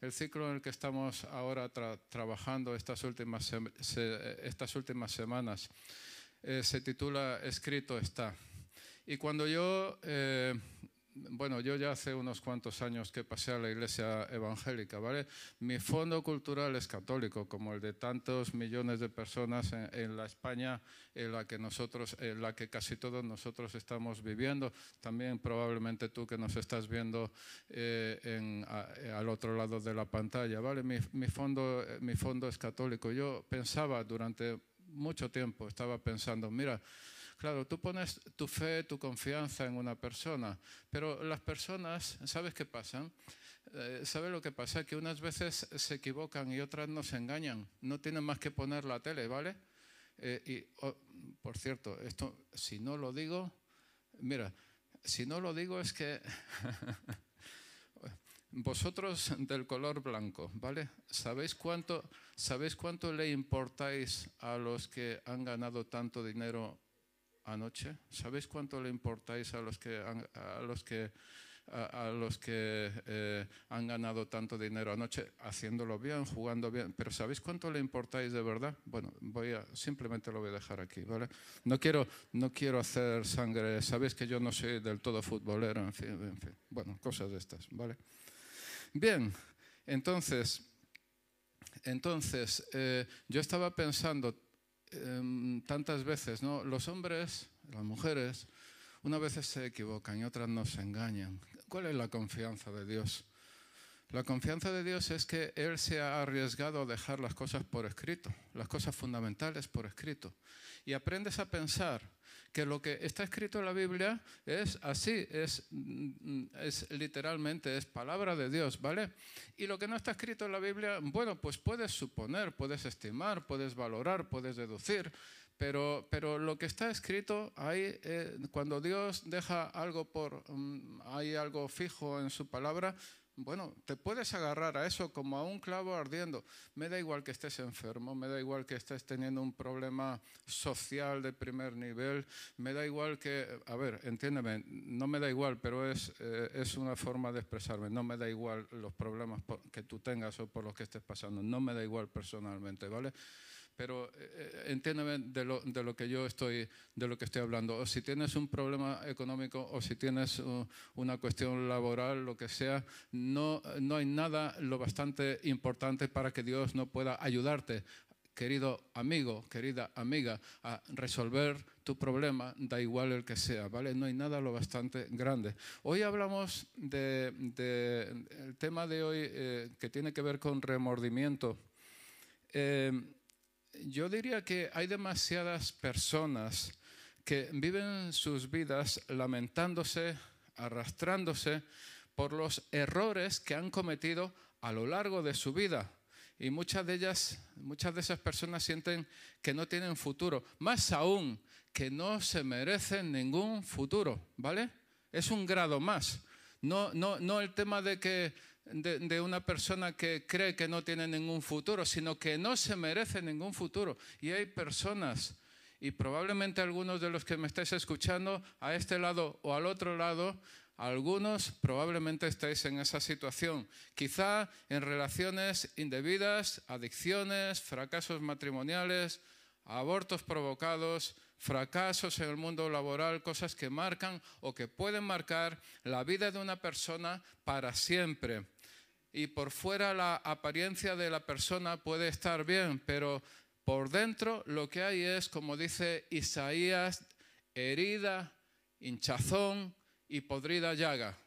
el ciclo en el que estamos ahora trabajando estas últimas, estas últimas semanas eh, se titula Escrito está. Y cuando yo eh, bueno, yo ya hace unos cuantos años que pasé a la iglesia evangélica, ¿vale? Mi fondo cultural es católico, como el de tantos millones de personas en, la España en la que nosotros, en la que casi todos nosotros estamos viviendo. También probablemente tú que nos estás viendo eh, al otro lado de la pantalla, ¿vale? Mi, mi, fondo, mi fondo es católico. Yo pensaba durante mucho tiempo, estaba pensando, mira, Claro, tú pones tu fe, tu confianza en una persona, pero las personas, ¿sabes qué pasa? Eh, ¿Sabes lo que pasa? Que unas veces se equivocan y otras nos engañan. No tienen más que poner la tele, ¿vale? Eh, y, oh, por cierto, esto, si no lo digo, mira, si no lo digo es que vosotros del color blanco, ¿vale? ¿Sabéis cuánto, ¿Sabéis cuánto le importáis a los que han ganado tanto dinero anoche. ¿Sabéis cuánto le importáis a los que a los que, a, los que eh, han ganado tanto dinero anoche haciéndolo bien, jugando bien? Pero ¿sabéis cuánto le importáis de verdad? Bueno, voy a, simplemente lo voy a dejar aquí, ¿vale? No quiero, no quiero hacer sangre, sabéis que yo no soy del todo futbolero, en fin, en fin. Bueno, cosas de estas, ¿vale? Bien, entonces, entonces eh, yo estaba pensando, Em, tantas veces, ¿no? Los hombres, las mujeres, unas veces se equivocan y otras nos engañan. ¿Cuál es la confianza de Dios? La confianza de Dios es que Él se ha arriesgado a dejar las cosas por escrito, las cosas fundamentales por escrito. Y aprendes a pensar que lo que está escrito en la Biblia es así, es, mm, es literalmente, es palabra de Dios, ¿vale? Y lo que no está escrito en la Biblia, bueno, pues puedes suponer, puedes estimar, puedes valorar, puedes deducir, pero, pero, lo que está escrito ahí, eh, cuando Dios deja algo por, mm, hay algo fijo en su palabra, bueno, te puedes agarrar a eso como a un clavo ardiendo. Me da igual que estés enfermo, me da igual que estés teniendo un problema social de primer nivel, me da igual que, a ver, entiéndeme, no me da igual, pero es, eh, es una forma de expresarme, no me da igual los problemas que tú tengas o por los que estés pasando, no me da igual personalmente, ¿vale? Pero eh, eh, entiéndeme de lo, de lo, que yo estoy, de lo que estoy hablando. O si tienes un problema económico o si tienes uh, una cuestión laboral, lo que sea, no, no hay nada lo bastante importante para que Dios no pueda ayudarte querido amigo, querida amiga, a resolver tu problema, da igual el que sea, ¿vale? No hay nada lo bastante grande. Hoy hablamos del de, el tema de hoy eh, que tiene que ver con remordimiento yo diría que hay demasiadas personas que viven sus vidas lamentándose, arrastrándose por los errores que han cometido a lo largo de su vida. Y muchas de ellas, muchas de esas personas sienten que no tienen futuro, más aún que no se merecen ningún futuro, ¿vale? Es un grado más. No, no, no el tema de que de, una persona que cree que no tiene ningún futuro, sino que no se merece ningún futuro. Y hay personas, y probablemente algunos de los que me estáis escuchando a este lado o al otro lado, algunos probablemente estáis en esa situación, quizá en relaciones indebidas, adicciones, fracasos matrimoniales, abortos provocados, fracasos en el mundo laboral, cosas que marcan o que pueden marcar la vida de una persona para siempre y por fuera la apariencia de la persona puede estar bien, pero por dentro lo que hay es, como dice Isaías, herida, hinchazón y podrida llaga.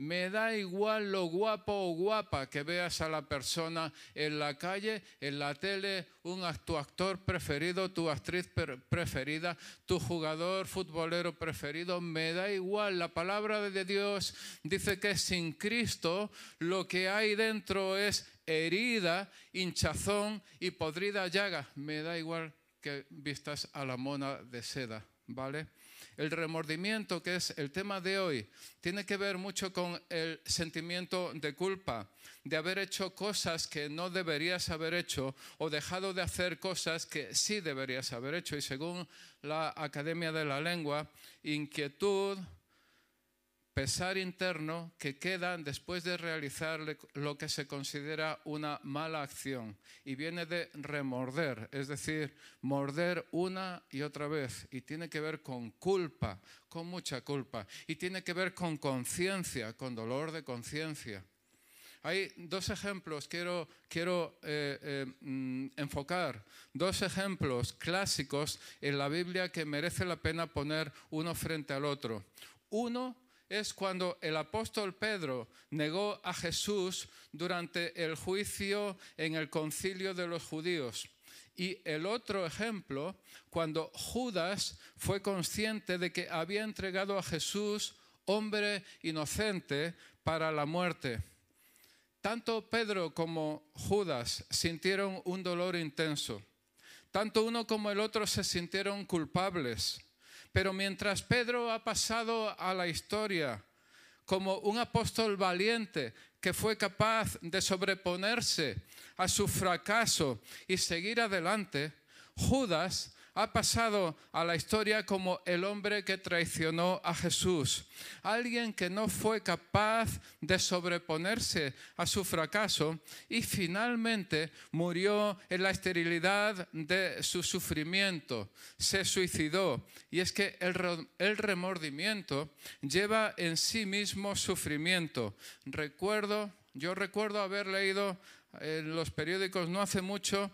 Me da igual lo guapo o guapa que veas a la persona en la calle, en la tele, un, tu actor preferido, tu actriz preferida, tu jugador futbolero preferido. Me da igual. La palabra de Dios dice que sin Cristo lo que hay dentro es herida, hinchazón y podrida llaga. Me da igual que vistas a la mona de seda, ¿vale? El remordimiento, que es el tema de hoy, tiene que ver mucho con el sentimiento de culpa, de haber hecho cosas que no deberías haber hecho o dejado de hacer cosas que sí deberías haber hecho. Y según la Academia de la Lengua, inquietud, pesar interno que queda después de realizar lo que se considera una mala acción y viene de remorder, es decir, morder una y otra vez y tiene que ver con culpa, con mucha culpa y tiene que ver con conciencia, con dolor de conciencia. Hay dos ejemplos, quiero, quiero eh, eh, mm, enfocar, dos ejemplos clásicos en la Biblia que merece la pena poner uno frente al otro. Uno es cuando el apóstol Pedro negó a Jesús durante el juicio en el concilio de los judíos. Y el otro ejemplo, cuando Judas fue consciente de que había entregado a Jesús, hombre inocente, para la muerte. Tanto Pedro como Judas sintieron un dolor intenso. Tanto uno como el otro se sintieron culpables. Pero mientras Pedro ha pasado a la historia como un apóstol valiente que fue capaz de sobreponerse a su fracaso y seguir adelante, Judas ha pasado a la historia como el hombre que traicionó a Jesús, alguien que no fue capaz de sobreponerse a su fracaso y finalmente murió en la esterilidad de su sufrimiento, se suicidó. Y es que el, remordimiento lleva en sí mismo sufrimiento. Recuerdo, yo recuerdo haber leído en los periódicos no hace mucho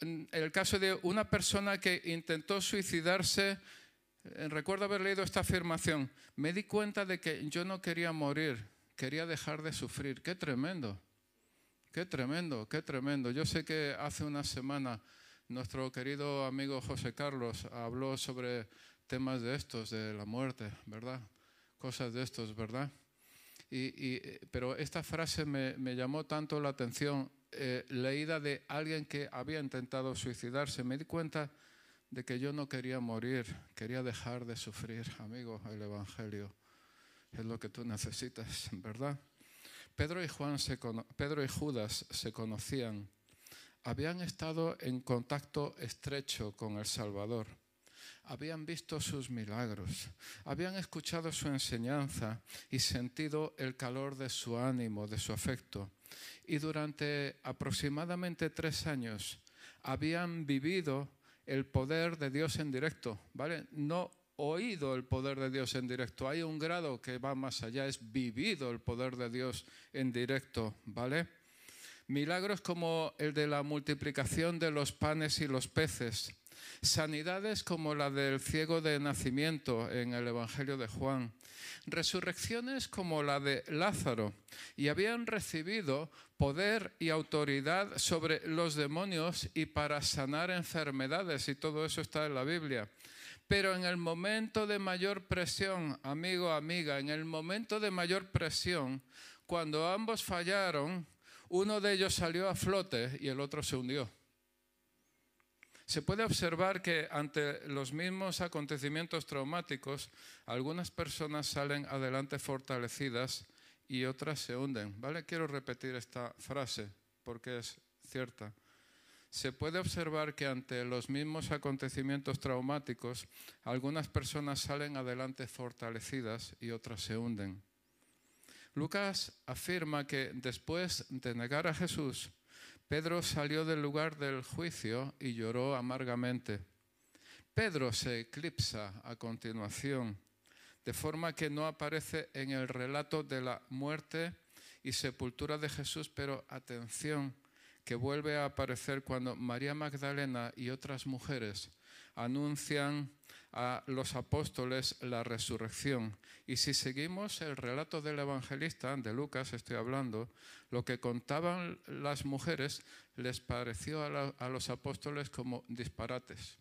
el caso de una persona que intentó suicidarse, eh, recuerdo haber leído esta afirmación, me di cuenta de que yo no quería morir, quería dejar de sufrir. Qué tremendo, qué tremendo, qué tremendo. Yo sé que hace una semana nuestro querido amigo José Carlos habló sobre temas de estos, de la muerte, ¿verdad? Cosas de estos, ¿verdad? Y, pero esta frase me, me llamó tanto la atención eh, leída de alguien que había intentado suicidarse, me di cuenta de que yo no quería morir, quería dejar de sufrir. Amigo, el Evangelio es lo que tú necesitas, ¿verdad? Pedro y, Juan Pedro y Judas se conocían, habían estado en contacto estrecho con el Salvador habían visto sus milagros, habían escuchado su enseñanza y sentido el calor de su ánimo, de su afecto. Y durante aproximadamente tres años habían vivido el poder de Dios en directo, ¿vale? No oído el poder de Dios en directo, hay un grado que va más allá, es vivido el poder de Dios en directo, ¿vale? Milagros como el de la multiplicación de los panes y los peces, sanidades como la del ciego de nacimiento en el Evangelio de Juan, resurrecciones como la de Lázaro, y habían recibido poder y autoridad sobre los demonios y para sanar enfermedades, y todo eso está en la Biblia. Pero en el momento de mayor presión, amigo, amiga, en el momento de mayor presión, cuando ambos fallaron, uno de ellos salió a flote y el otro se hundió. Se puede observar que ante los mismos acontecimientos traumáticos, algunas personas salen adelante fortalecidas y otras se hunden. ¿Vale? Quiero repetir esta frase porque es cierta. Se puede observar que ante los mismos acontecimientos traumáticos, algunas personas salen adelante fortalecidas y otras se hunden. Lucas afirma que después de negar a Jesús, Pedro salió del lugar del juicio y lloró amargamente. Pedro se eclipsa a continuación, de forma que no aparece en el relato de la muerte y sepultura de Jesús, pero atención, que vuelve a aparecer cuando María Magdalena y otras mujeres anuncian a los apóstoles la resurrección. Y si seguimos el relato del evangelista, de Lucas estoy hablando, lo que contaban las mujeres les pareció a, los apóstoles como disparates.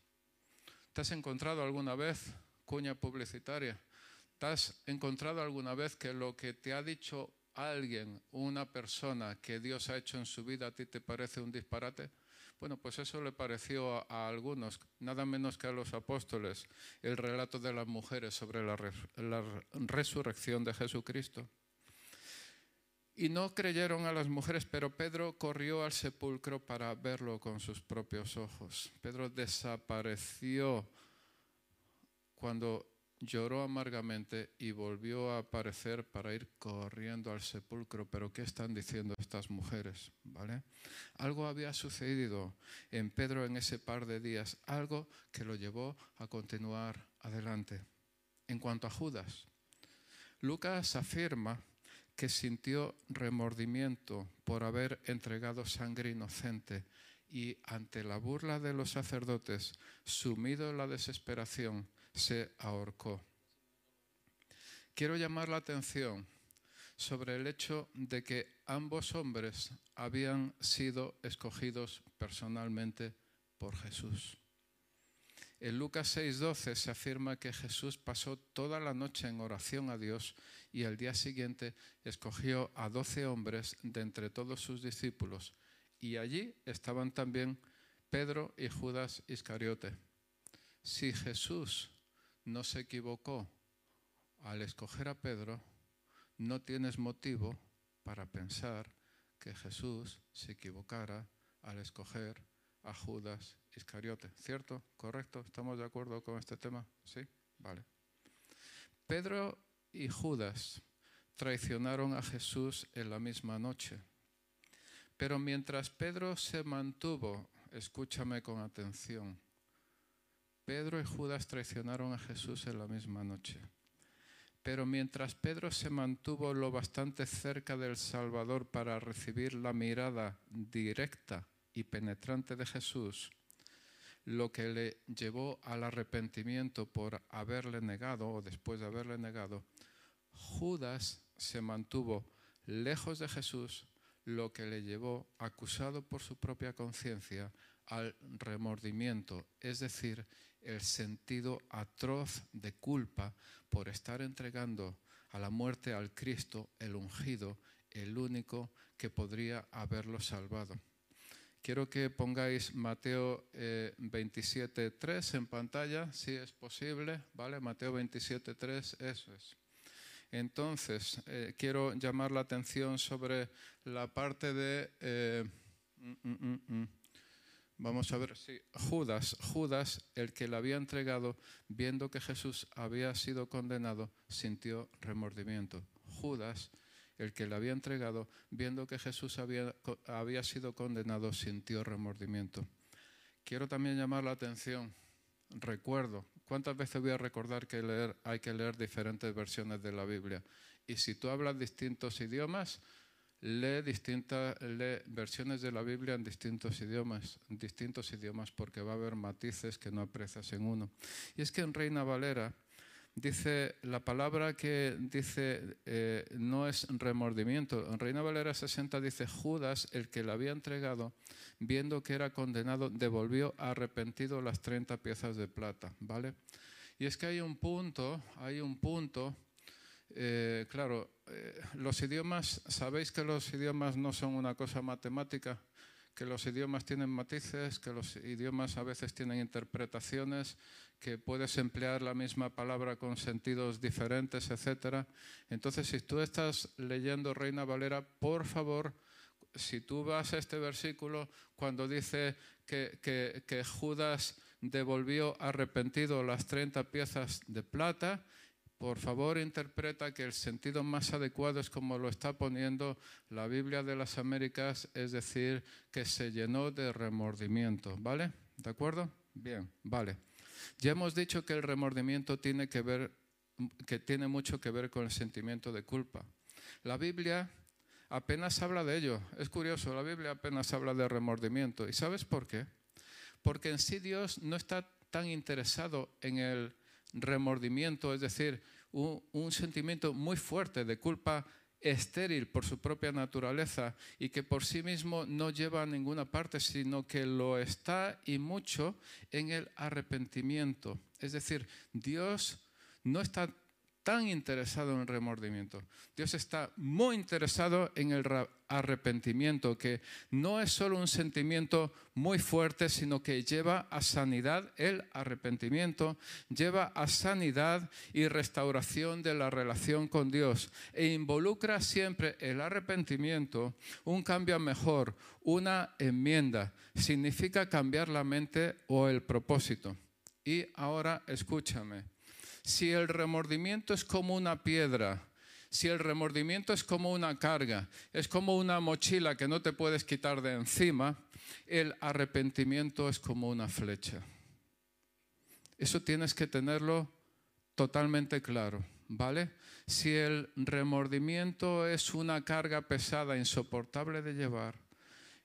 ¿Te has encontrado alguna vez, cuña publicitaria? ¿Te has encontrado alguna vez que lo que te ha dicho alguien, una persona que Dios ha hecho en su vida, a ti te parece un disparate? Bueno, pues eso le pareció a, algunos, nada menos que a los apóstoles, el relato de las mujeres sobre la, resurrección de Jesucristo. Y no creyeron a las mujeres, pero Pedro corrió al sepulcro para verlo con sus propios ojos. Pedro desapareció cuando lloró amargamente y volvió a aparecer para ir corriendo al sepulcro. Pero ¿qué están diciendo estas mujeres? ¿Vale? Algo había sucedido en Pedro en ese par de días, algo que lo llevó a continuar adelante. En cuanto a Judas, Lucas afirma que sintió remordimiento por haber entregado sangre inocente y ante la burla de los sacerdotes, sumido en la desesperación, se ahorcó. Quiero llamar la atención sobre el hecho de que ambos hombres habían sido escogidos personalmente por Jesús. En Lucas 6:12 se afirma que Jesús pasó toda la noche en oración a Dios y al día siguiente escogió a doce hombres de entre todos sus discípulos y allí estaban también Pedro y Judas Iscariote. Si Jesús no se equivocó al escoger a Pedro, no tienes motivo para pensar que Jesús se equivocara al escoger a Judas Iscariote. ¿Cierto? ¿Correcto? ¿Estamos de acuerdo con este tema? ¿Sí? Vale. Pedro y Judas traicionaron a Jesús en la misma noche. Pero mientras Pedro se mantuvo, escúchame con atención, Pedro y Judas traicionaron a Jesús en la misma noche. Pero mientras Pedro se mantuvo lo bastante cerca del Salvador para recibir la mirada directa y penetrante de Jesús, lo que le llevó al arrepentimiento por haberle negado o después de haberle negado, Judas se mantuvo lejos de Jesús, lo que le llevó, acusado por su propia conciencia, al remordimiento, es decir, el sentido atroz de culpa por estar entregando a la muerte al Cristo, el ungido, el único que podría haberlo salvado. Quiero que pongáis Mateo 27.3 eh, en pantalla, si es posible, ¿vale? Mateo 27.3, eso es. Entonces, eh, quiero llamar la atención sobre la parte de... Eh, mm, mm, mm, vamos a ver, sí, Judas, Judas, el que le había entregado, viendo que Jesús había sido condenado, sintió remordimiento. Judas, el que le había entregado, viendo que Jesús había, había sido condenado, sintió remordimiento. Quiero también llamar la atención, recuerdo, ¿Cuántas veces voy a recordar que hay que leer diferentes versiones de la Biblia? Y si tú hablas distintos idiomas, lee distintas lee versiones de la Biblia en distintos idiomas, distintos idiomas, porque va a haber matices que no aprecias en uno. Y es que en Reina Valera dice, la palabra que dice eh, no es remordimiento. En Reina Valera 60 dice, Judas, el que le había entregado, viendo que era condenado, devolvió arrepentido las 30 piezas de plata, ¿vale? Y es que hay un punto, hay un punto, eh, claro, eh, los idiomas, sabéis que los idiomas no son una cosa matemática, que los idiomas tienen matices, que los idiomas a veces tienen interpretaciones, que puedes emplear la misma palabra con sentidos diferentes, etc. Entonces, si tú estás leyendo Reina Valera, por favor, si tú vas a este versículo, cuando dice que, Judas devolvió arrepentido las 30 piezas de plata, por favor interpreta que el sentido más adecuado es como lo está poniendo la Biblia de las Américas, es decir, que se llenó de remordimiento, ¿vale? ¿De acuerdo? Bien, vale. Ya hemos dicho que el remordimiento tiene que ver que tiene mucho que ver con el sentimiento de culpa. La Biblia apenas habla de ello. Es curioso, la Biblia apenas habla de remordimiento. ¿Y sabes por qué? Porque en sí Dios no está tan interesado en el remordimiento, es decir, un, sentimiento muy fuerte de culpa estéril por su propia naturaleza y que por sí mismo no lleva a ninguna parte, sino que lo está y mucho en el arrepentimiento. Es decir, Dios no está tan interesado en el remordimiento. Dios está muy interesado en el arrepentimiento, que no es solo un sentimiento muy fuerte, sino que lleva a sanidad el arrepentimiento, lleva a sanidad y restauración de la relación con Dios e involucra siempre el arrepentimiento, un cambio mejor, una enmienda. Significa cambiar la mente o el propósito. Y ahora escúchame Si el remordimiento es como una piedra, si el remordimiento es como una carga, es como una mochila que no te puedes quitar de encima, el arrepentimiento es como una flecha. Eso tienes que tenerlo totalmente claro, ¿vale? Si el remordimiento es una carga pesada, insoportable de llevar,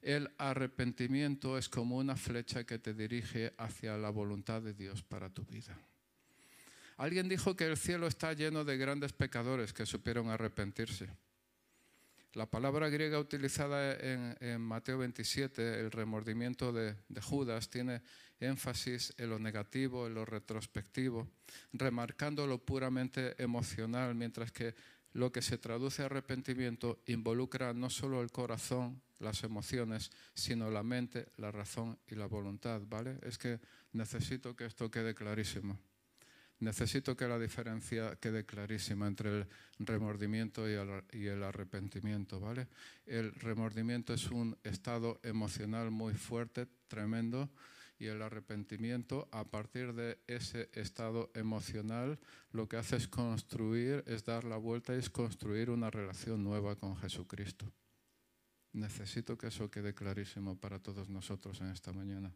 el arrepentimiento es como una flecha que te dirige hacia la voluntad de Dios para tu vida. Alguien dijo que el cielo está lleno de grandes pecadores que supieron arrepentirse. La palabra griega utilizada en, Mateo 27, el remordimiento de, Judas, tiene énfasis en lo negativo, en lo retrospectivo, remarcando lo puramente emocional, mientras que lo que se traduce arrepentimiento involucra no solo el corazón, las emociones, sino la mente, la razón y la voluntad, ¿vale? Es que necesito que esto quede clarísimo. Necesito que la diferencia quede clarísima entre el remordimiento y el, arrepentimiento, ¿vale? El remordimiento es un estado emocional muy fuerte, tremendo, y el arrepentimiento, a partir de ese estado emocional, lo que hace es construir, es dar la vuelta es construir una relación nueva con Jesucristo. Necesito que eso quede clarísimo para todos nosotros en esta mañana.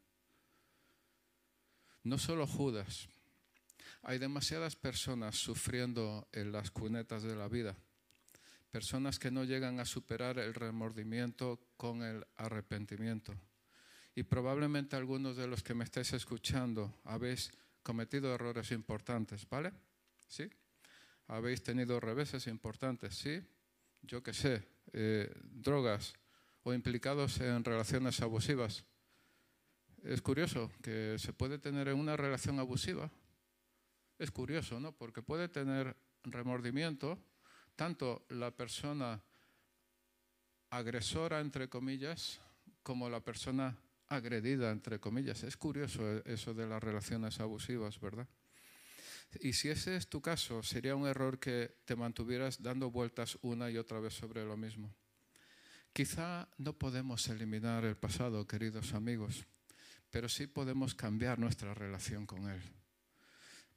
No solo Judas, hay demasiadas personas sufriendo en las cunetas de la vida, personas que no llegan a superar el remordimiento con el arrepentimiento. Y probablemente algunos de los que me estáis escuchando habéis cometido errores importantes, ¿vale? ¿Sí? Habéis tenido reveses importantes, ¿sí? Yo qué sé, eh, drogas, o implicados en relaciones abusivas. Es curioso que se puede tener en una relación abusiva. Es curioso, ¿no? Porque puede tener remordimiento tanto la persona agresora, entre comillas, como la persona agredida, entre comillas. Es curioso eso de las relaciones abusivas, ¿verdad? Y si ese es tu caso, sería un error que te mantuvieras dando vueltas una y otra vez sobre lo mismo. Quizá no podemos eliminar el pasado, queridos amigos, pero sí podemos cambiar nuestra relación con él.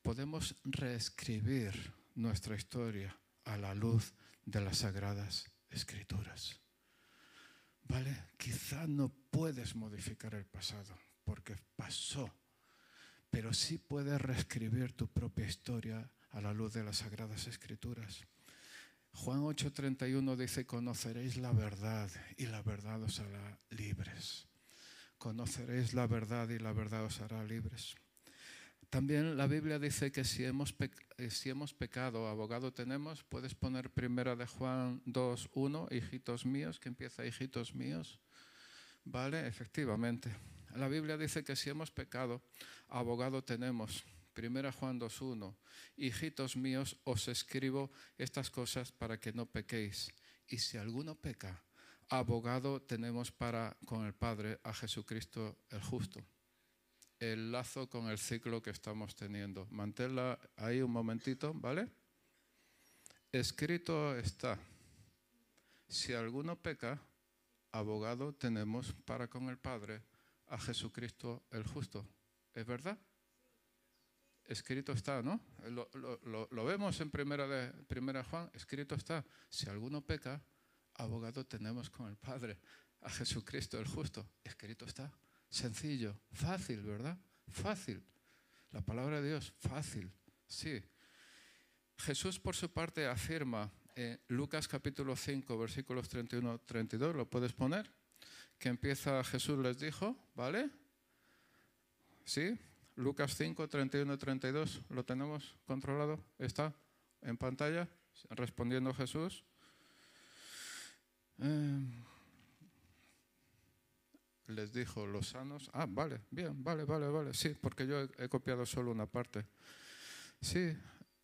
Podemos reescribir nuestra historia a la luz de las sagradas escrituras. ¿Vale? Quizá no puedes modificar el pasado porque pasó, pero sí puedes reescribir tu propia historia a la luz de las sagradas escrituras. Juan 8:31 dice, conoceréis la verdad y la verdad os hará libres. Conoceréis la verdad y la verdad os hará libres. También la Biblia dice que si hemos, eh, si hemos pecado, abogado tenemos, puedes poner primera de Juan 2.1, hijitos míos, que empieza hijitos míos. ¿Vale? Efectivamente. La Biblia dice que si hemos pecado, abogado tenemos. Primera Juan 2.1, hijitos míos, os escribo estas cosas para que no pequéis. Y si alguno peca, abogado tenemos para con el Padre a Jesucristo el justo. El lazo con el ciclo que estamos teniendo. Manténla ahí un momentito, ¿vale? Escrito está, si alguno peca, abogado tenemos para con el Padre a Jesucristo el justo. ¿Es verdad? escrito está, ¿no? Lo, vemos en primera, de, primera Juan, escrito está. Si alguno peca, abogado tenemos con el Padre, a Jesucristo el justo. Escrito está. Sencillo, fácil, ¿verdad? Fácil. La palabra de Dios, fácil, sí. Jesús por su parte afirma en Lucas capítulo 5, versículos 31-32, ¿lo puedes poner? Que empieza Jesús les dijo, ¿vale? ¿Sí? Lucas 5, 31 32, ¿lo tenemos controlado? ¿Está en pantalla? Respondiendo Jesús. Eh, les dijo, los sanos. Ah, vale, bien, vale, vale, vale. Sí, porque yo he, copiado solo una parte. Sí,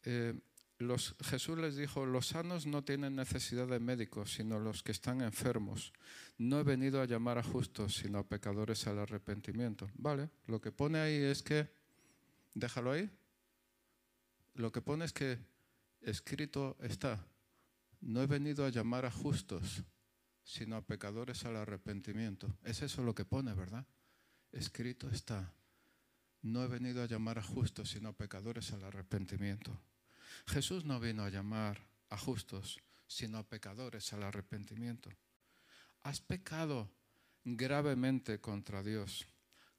eh, los, Jesús les dijo, los sanos no tienen necesidad de médicos, sino los que están enfermos. No he venido a llamar a justos, sino a pecadores al arrepentimiento. Vale, lo que pone ahí es que, déjalo ahí, lo que pone es que escrito está, no he venido a llamar a justos, sino a pecadores al arrepentimiento. Es eso lo que pone, ¿verdad? Escrito está, no he venido a llamar a justos, sino a pecadores al arrepentimiento. Jesús no vino a llamar a justos, sino a pecadores al arrepentimiento. Has pecado gravemente contra Dios,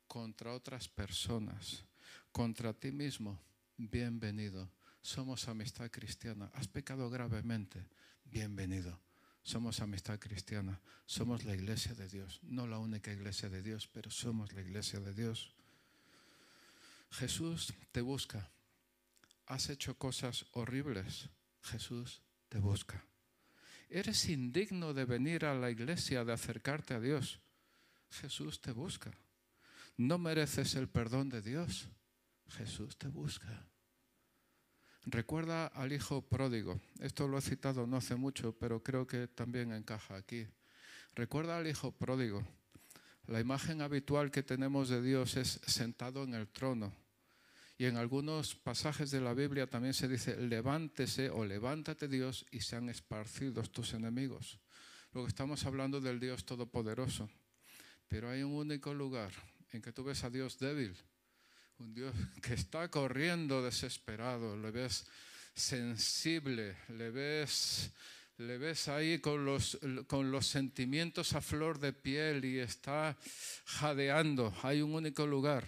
contra otras personas, contra ti mismo. Bienvenido. Somos amistad cristiana. Has pecado gravemente. Bienvenido. Somos amistad cristiana. Somos la iglesia de Dios. No la única iglesia de Dios, pero somos la iglesia de Dios. Jesús te busca. Has hecho cosas horribles. Jesús te busca. Eres indigno de venir a la iglesia, de acercarte a Dios. Jesús te busca. No mereces el perdón de Dios. Jesús te busca. Recuerda al hijo pródigo. Esto lo he citado no hace mucho, pero creo que también encaja aquí. Recuerda al hijo pródigo. La imagen habitual que tenemos de Dios es sentado en el trono. Y en algunos pasajes de la Biblia también se dice, levántese o levántate Dios y sean esparcidos tus enemigos. Luego estamos hablando del Dios Todopoderoso. Pero hay un único lugar en que tú ves a Dios débil, un Dios que está corriendo desesperado, le ves sensible, le ves, le ves ahí con los, con los sentimientos a flor de piel y está jadeando. Hay un único lugar.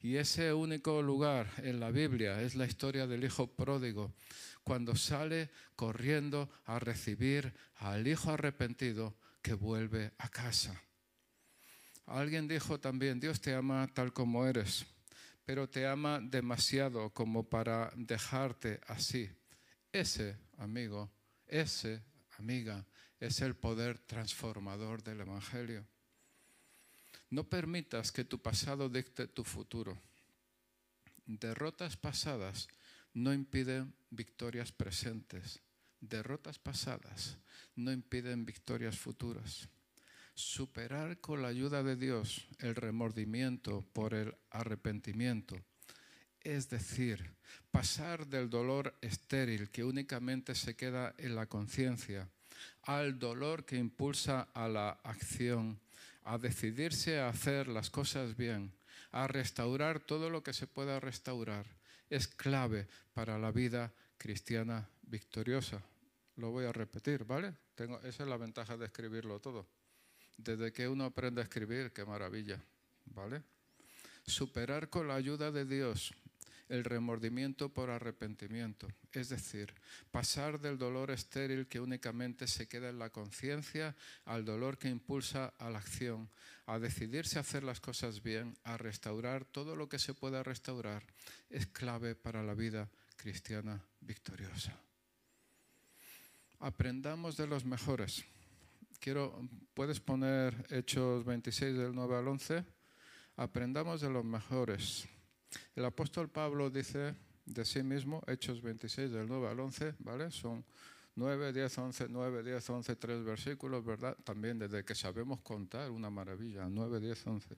Y ese único lugar en la Biblia es la historia del hijo pródigo, cuando sale corriendo a recibir al hijo arrepentido que vuelve a casa. Alguien dijo también, Dios te ama tal como eres pero te ama demasiado como para dejarte así. Ese, amigo, ese, amiga, es el poder transformador del Evangelio. No permitas que tu pasado dicte tu futuro. Derrotas pasadas no impiden victorias presentes. Derrotas pasadas no impiden victorias futuras superar con la ayuda de Dios el remordimiento por el arrepentimiento. Es decir, pasar del dolor estéril que únicamente se queda en la conciencia al dolor que impulsa a la acción, a decidirse a hacer las cosas bien, a restaurar todo lo que se pueda restaurar, es clave para la vida cristiana victoriosa. Lo voy a repetir, ¿vale? Esa es la ventaja de escribirlo todo. Desde que uno aprende a escribir, qué maravilla, ¿vale? Superar con la ayuda de Dios el remordimiento por arrepentimiento, es decir, pasar del dolor estéril que únicamente se queda en la conciencia al dolor que impulsa a la acción, a decidirse a hacer las cosas bien, a restaurar todo lo que se pueda restaurar, es clave para la vida cristiana victoriosa. Aprendamos de los mejores quiero, puedes poner Hechos 26 del 9 al 11. Aprendamos de los mejores. El apóstol Pablo dice de sí mismo, Hechos 26 del 9 al 11, ¿vale? Son 9, 10, 11, 9, 10, 11, tres versículos, ¿verdad? También desde que sabemos contar, una maravilla, 9, 10, 11.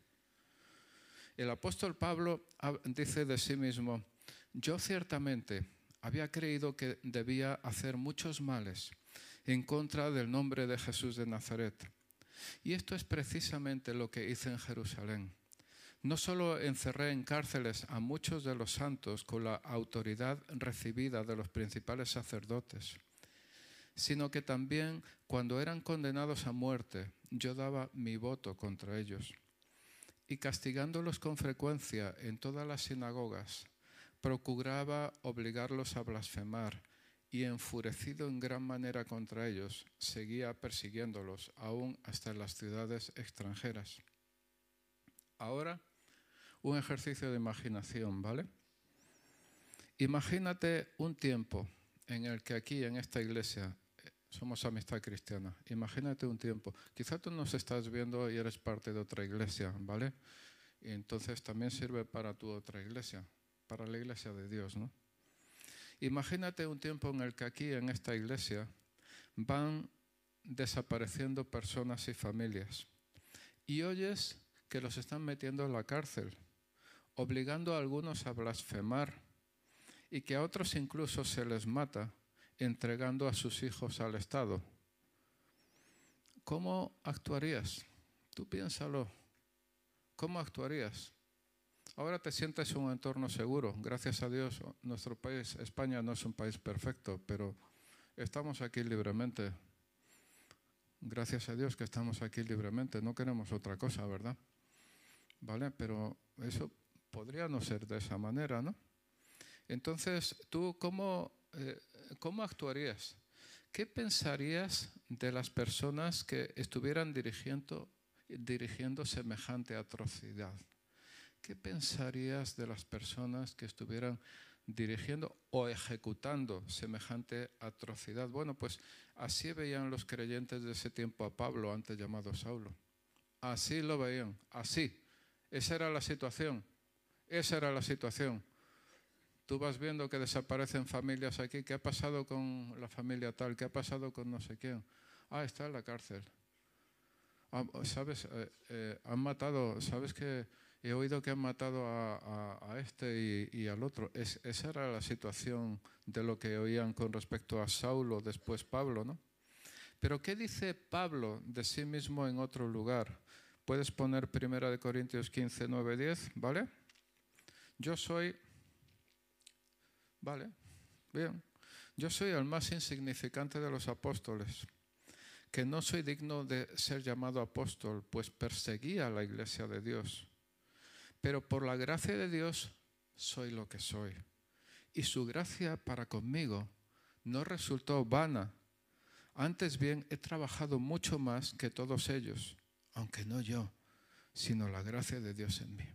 El apóstol Pablo dice de sí mismo, yo ciertamente había creído que debía hacer muchos males en contra del nombre de Jesús de Nazaret. Y esto es precisamente lo que hice en Jerusalén. No solo encerré en cárceles a muchos de los santos con la autoridad recibida de los principales sacerdotes, sino que también cuando eran condenados a muerte, yo daba mi voto contra ellos. Y castigándolos con frecuencia en todas las sinagogas, procuraba obligarlos a blasfemar y enfurecido en gran manera contra ellos, seguía persiguiéndolos aún hasta las ciudades extranjeras. Ahora, un ejercicio de imaginación, ¿vale? Imagínate un tiempo en el que aquí, en esta iglesia, eh, somos amistad cristiana. Imagínate un tiempo. Quizá tú nos estás viendo y eres parte de otra iglesia, ¿vale? Y entonces también sirve para tu otra iglesia, para la iglesia de Dios, ¿no? Imagínate un tiempo en el que aquí, en esta iglesia, van desapareciendo personas y familias. Y oyes que los están metiendo en la cárcel, obligando a algunos a blasfemar y que a otros incluso se les mata entregando a sus hijos al Estado. ¿Cómo actuarías? Tú piénsalo. ¿Cómo actuarías? Ahora te sientes en un entorno seguro. Gracias a Dios, nuestro país, España, no es un país perfecto, pero estamos aquí libremente. Gracias a Dios que estamos aquí libremente. No queremos otra cosa, ¿verdad? ¿Vale? Pero eso podría no ser de esa manera, ¿no? Entonces, ¿tú cómo, eh, cómo actuarías? ¿Qué pensarías de las personas que estuvieran dirigiendo, dirigiendo semejante atrocidad? ¿Qué pensarías de las personas que estuvieran dirigiendo o ejecutando semejante atrocidad? Bueno, pues así veían los creyentes de ese tiempo a Pablo, antes llamado Saulo. Así lo veían, así. Esa era la situación. Esa era la situación. Tú vas viendo que desaparecen familias aquí. ¿Qué ha pasado con la familia tal? ¿Qué ha pasado con no sé quién? Ah, está en la cárcel. Ah, ¿Sabes? Eh, eh, han matado, ¿sabes que He oído que han matado a, este y, al otro. esa era la situación de lo que oían con respecto a Saulo, después Pablo, ¿no? Pero ¿qué dice Pablo de sí mismo en otro lugar? Puedes poner 1 Corintios 15, 9, 10, ¿vale? Yo soy Vale, bien. Yo soy el más insignificante de los apóstoles, que no soy digno de ser llamado apóstol, pues perseguía a la iglesia de Dios. Pero por la gracia de Dios soy lo que soy. Y su gracia para conmigo no resultó vana. Antes bien he trabajado mucho más que todos ellos, aunque no yo, sino la gracia de Dios en mí.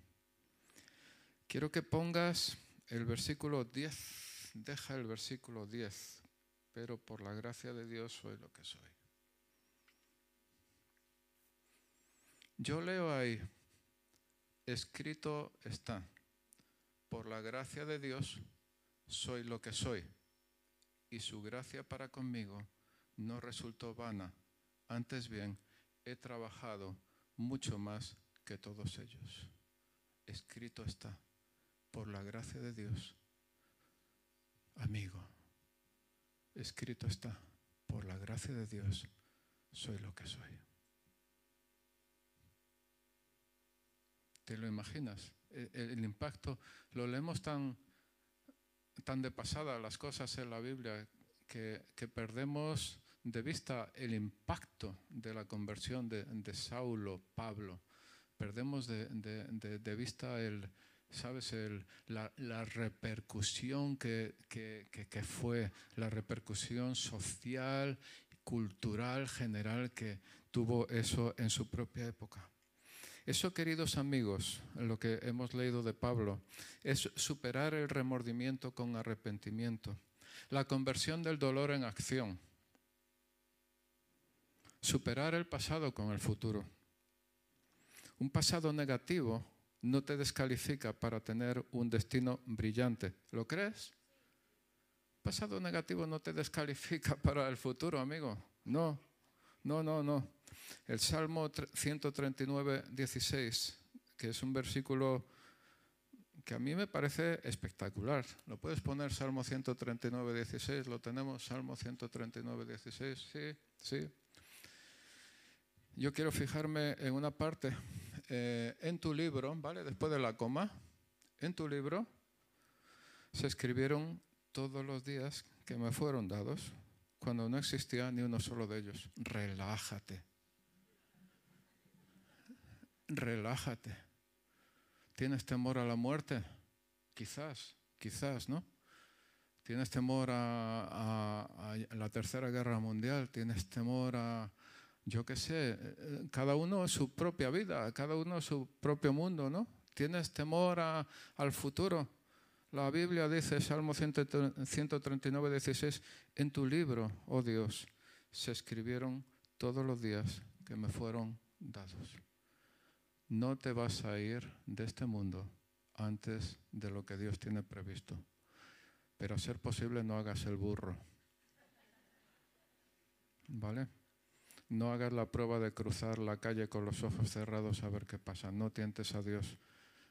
Quiero que pongas el versículo 10, deja el versículo 10, pero por la gracia de Dios soy lo que soy. Yo leo ahí, escrito está, por la gracia de Dios soy lo que soy, y su gracia para conmigo no resultó vana, antes bien he trabajado mucho más que todos ellos. Escrito está por la gracia de Dios, amigo, escrito está, por la gracia de Dios, soy lo que soy. ¿Te lo imaginas? E, el, impacto, lo leemos tan, tan de pasada las cosas en la Biblia que, perdemos de vista el impacto de la conversión de, Saulo, Pablo. Perdemos de vista el, ¿sabes? la, repercusión que, fue, la repercusión social, cultural, general que tuvo eso en su propia época. Eso, queridos amigos, lo que hemos leído de Pablo, es superar el remordimiento con arrepentimiento, la conversión del dolor en acción, superar el pasado con el futuro. Un pasado negativo no te descalifica para tener un destino brillante. ¿Lo crees? Pasado negativo no te descalifica para el futuro, amigo. No, no, no, no. El Salmo 139, 16, que es un versículo que a mí me parece espectacular. ¿Lo puedes poner Salmo 139, 16? ¿Lo tenemos? Salmo 139, 16. Sí, sí. Yo quiero fijarme en una parte eh, en tu libro, ¿vale? Después de la coma, en tu libro se escribieron todos los días que me fueron dados cuando no existía ni uno solo de ellos. Relájate. Relájate. ¿Tienes temor a la muerte? Quizás, quizás, ¿no? ¿Tienes temor a la Tercera Guerra Mundial? ¿Tienes temor a, yo qué sé, cada uno su propia vida, cada uno su propio mundo, ¿no? ¿Tienes temor al futuro? La Biblia dice, Salmo 139, 16, en tu libro, oh Dios, se escribieron todos los días que me fueron dados. No te vas a ir de este mundo antes de lo que Dios tiene previsto. Pero a ser posible no hagas el burro. ¿Vale? No hagas la prueba de cruzar la calle con los ojos cerrados a ver qué pasa. No tientes a Dios.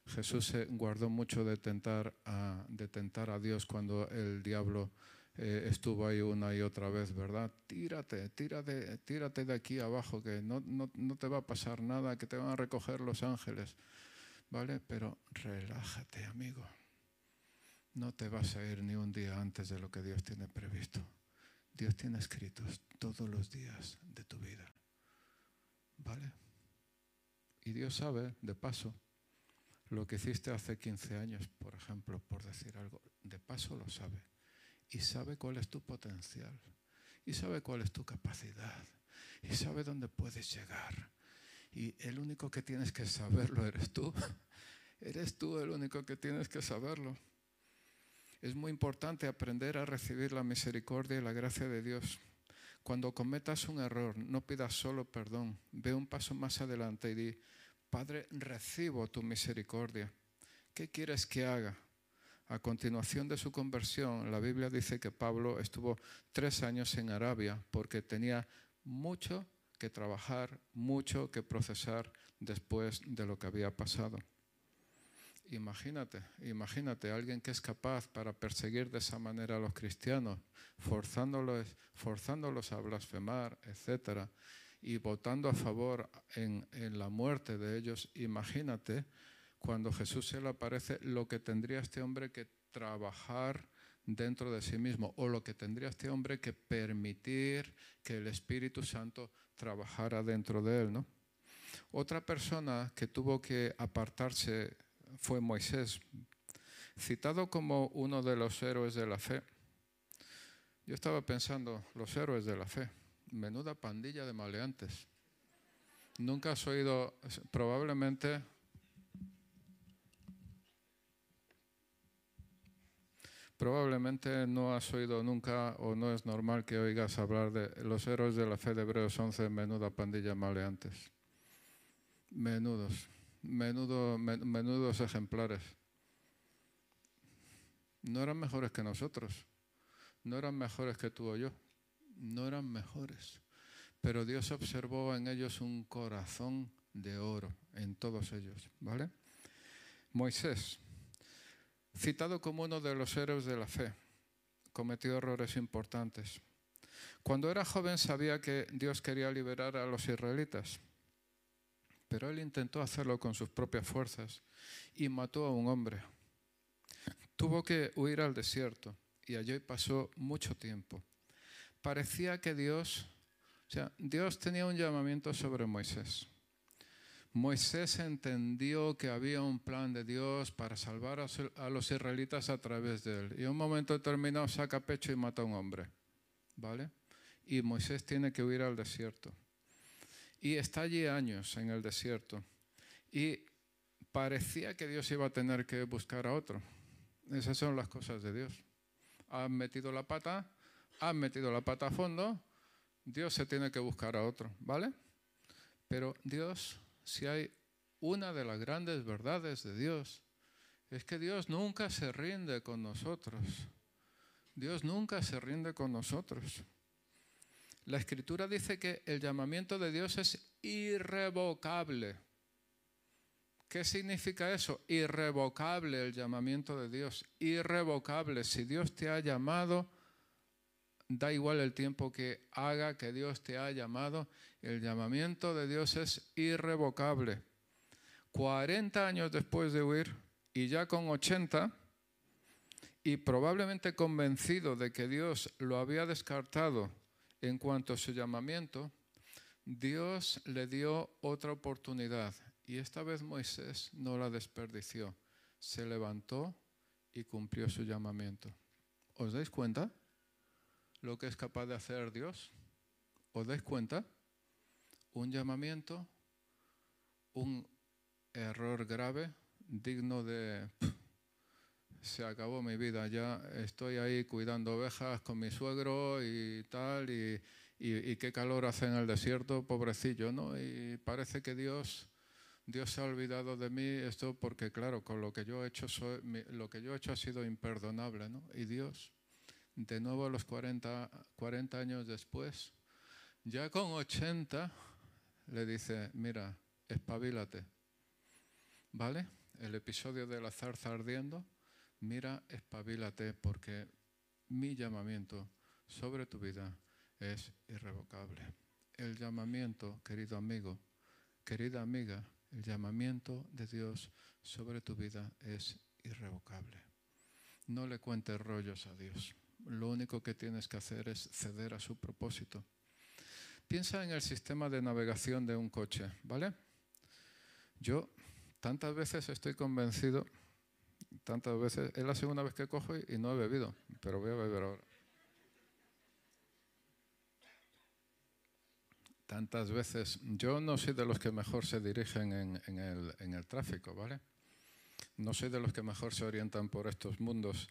Jesús se guardó mucho de tentar a, de tentar a Dios cuando el diablo eh, estuvo ahí una y otra vez, ¿verdad? Tírate, tírate, tírate de aquí abajo, que no, no, no te va a pasar nada, que te van a recoger los ángeles. ¿vale? Pero relájate, amigo. No te vas a ir ni un día antes de lo que Dios tiene previsto. Dios tiene escritos todos los días de tu vida. ¿Vale? Y Dios sabe, de paso, lo que hiciste hace 15 años, por ejemplo, por decir algo. De paso lo sabe. Y sabe cuál es tu potencial. Y sabe cuál es tu capacidad. Y sabe dónde puedes llegar. Y el único que tienes que saberlo eres tú. Eres tú el único que tienes que saberlo. Es muy importante aprender a recibir la misericordia y la gracia de Dios. Cuando cometas un error, no pidas solo perdón. Ve un paso más adelante y di, Padre, recibo tu misericordia. ¿Qué quieres que haga? A continuación de su conversión, la Biblia dice que Pablo estuvo tres años en Arabia porque tenía mucho que trabajar, mucho que procesar después de lo que había pasado. Imagínate, imagínate alguien que es capaz para perseguir de esa manera a los cristianos, forzándolos, forzándolos a blasfemar, etcétera, y votando a favor en la muerte de ellos. Imagínate cuando Jesús se le aparece lo que tendría este hombre que trabajar dentro de sí mismo o lo que tendría este hombre que permitir que el Espíritu Santo trabajara dentro de él, ¿no? Otra persona que tuvo que apartarse fue Moisés, citado como uno de los héroes de la fe. Yo estaba pensando, los héroes de la fe, menuda pandilla de maleantes. Nunca has oído, probablemente, probablemente no has oído nunca o no es normal que oigas hablar de los héroes de la fe de Hebreos 11, menuda pandilla maleantes. Menudos menudo, menudos ejemplares. No eran mejores que nosotros, no eran mejores que tú o yo, no eran mejores. Pero Dios observó en ellos un corazón de oro, en todos ellos, ¿vale? Moisés, citado como uno de los héroes de la fe, cometió errores importantes. Cuando era joven sabía que Dios quería liberar a los israelitas pero él intentó hacerlo con sus propias fuerzas y mató a un hombre. Tuvo que huir al desierto y allí pasó mucho tiempo. Parecía que Dios, o sea, Dios tenía un llamamiento sobre Moisés. Moisés entendió que había un plan de Dios para salvar a los israelitas a través de él. Y en un momento determinado saca pecho y mata a un hombre. ¿Vale? Y Moisés tiene que huir al desierto. Y está allí años en el desierto. Y parecía que Dios iba a tener que buscar a otro. Esas son las cosas de Dios. Han metido la pata, han metido la pata a fondo, Dios se tiene que buscar a otro, ¿vale? Pero Dios, si hay una de las grandes verdades de Dios, es que Dios nunca se rinde con nosotros. Dios nunca se rinde con nosotros. La escritura dice que el llamamiento de Dios es irrevocable. ¿Qué significa eso? Irrevocable el llamamiento de Dios. Irrevocable. Si Dios te ha llamado, da igual el tiempo que haga que Dios te ha llamado, el llamamiento de Dios es irrevocable. 40 años después de huir y ya con 80, y probablemente convencido de que Dios lo había descartado en cuanto a su llamamiento, Dios le dio otra oportunidad y esta vez Moisés no la desperdició. Se levantó y cumplió su llamamiento. ¿Os dais cuenta lo que es capaz de hacer Dios? ¿Os dais cuenta? Un llamamiento, un error grave, digno de se acabó mi vida, ya estoy ahí cuidando ovejas con mi suegro y tal, y, qué calor hace en el desierto, pobrecillo, ¿no? Y parece que Dios, Dios se ha olvidado de mí, esto porque claro, con lo que yo he hecho, lo que yo he hecho ha sido imperdonable, ¿no? Y Dios, de nuevo a los 40, 40 años después, ya con 80, le dice, mira, espabilate, ¿vale? El episodio de la zarza ardiendo, mira, espabilate porque mi llamamiento sobre tu vida es irrevocable. El llamamiento, querido amigo, querida amiga, El llamamiento de Dios sobre tu vida es irrevocable. No le cuentes rollos a Dios. Lo único que tienes que hacer es ceder a su propósito. Piensa en el sistema de navegación de un coche, ¿vale? Yo tantas veces estoy convencido, tantas veces, es la segunda vez que cojo y, no he bebido, pero voy a beber ahora. Tantas veces, yo no soy de los que mejor se dirigen en, el, en el tráfico, ¿vale? No soy de los que mejor se orientan por estos mundos,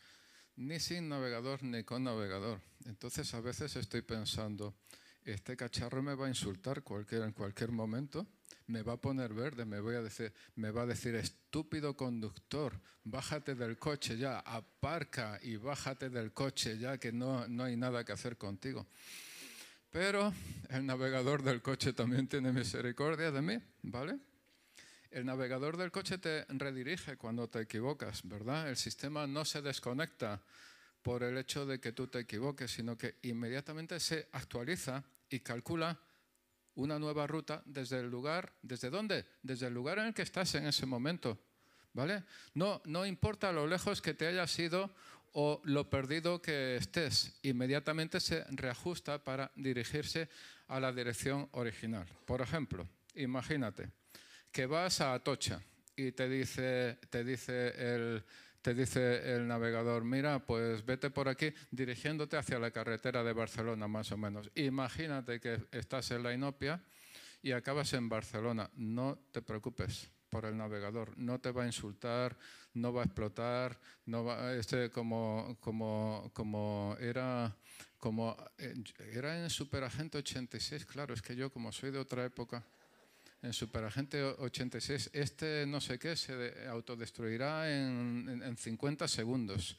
ni sin navegador ni con navegador. Entonces a veces estoy pensando, este cacharro me va a insultar cualquier, en cualquier momento, me va a poner verde, me, voy a decir, me va a decir, estúpido conductor, bájate del coche ya, aparca y bájate del coche ya, que no, no hay nada que hacer contigo. Pero el navegador del coche también tiene misericordia de mí, ¿vale? El navegador del coche te redirige cuando te equivocas, ¿verdad? El sistema no se desconecta por el hecho de que tú te equivoques, sino que inmediatamente se actualiza y calcula una nueva ruta desde el lugar, ¿desde dónde? Desde el lugar en el que estás en ese momento, ¿vale? No, no importa lo lejos que te hayas ido o lo perdido que estés, inmediatamente se reajusta para dirigirse a la dirección original. Por ejemplo, imagínate que vas a Atocha y te dice, te dice el, te dice el navegador, mira, pues vete por aquí dirigiéndote hacia la carretera de Barcelona, más o menos. Imagínate que estás en la Inopia y acabas en Barcelona. No te preocupes por el navegador, no te va a insultar, no va a explotar, no va, este, como, como, como era como eh, era en Superagente 86, claro, es que yo como soy de otra época, en Superagente 86, este no sé qué se autodestruirá en, en, 50 segundos.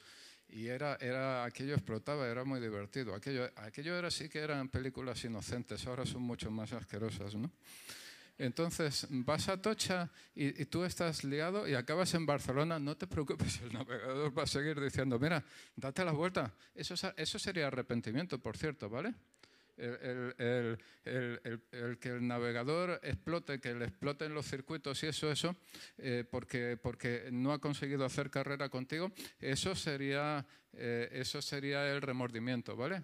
Y era, era, aquello explotaba, era muy divertido. Aquello, aquello era sí que eran películas inocentes, ahora son mucho más asquerosas, ¿no? Entonces vas a Tocha y, tú estás liado y acabas en Barcelona, no te preocupes, el navegador va a seguir diciendo, mira, date la vuelta. Eso, eso sería arrepentimiento, por cierto, ¿vale? El, que el navegador explote, que le exploten los circuitos y eso, eso, eh, porque, porque no ha conseguido hacer carrera contigo, eso sería, eh, eso sería el remordimiento, ¿vale?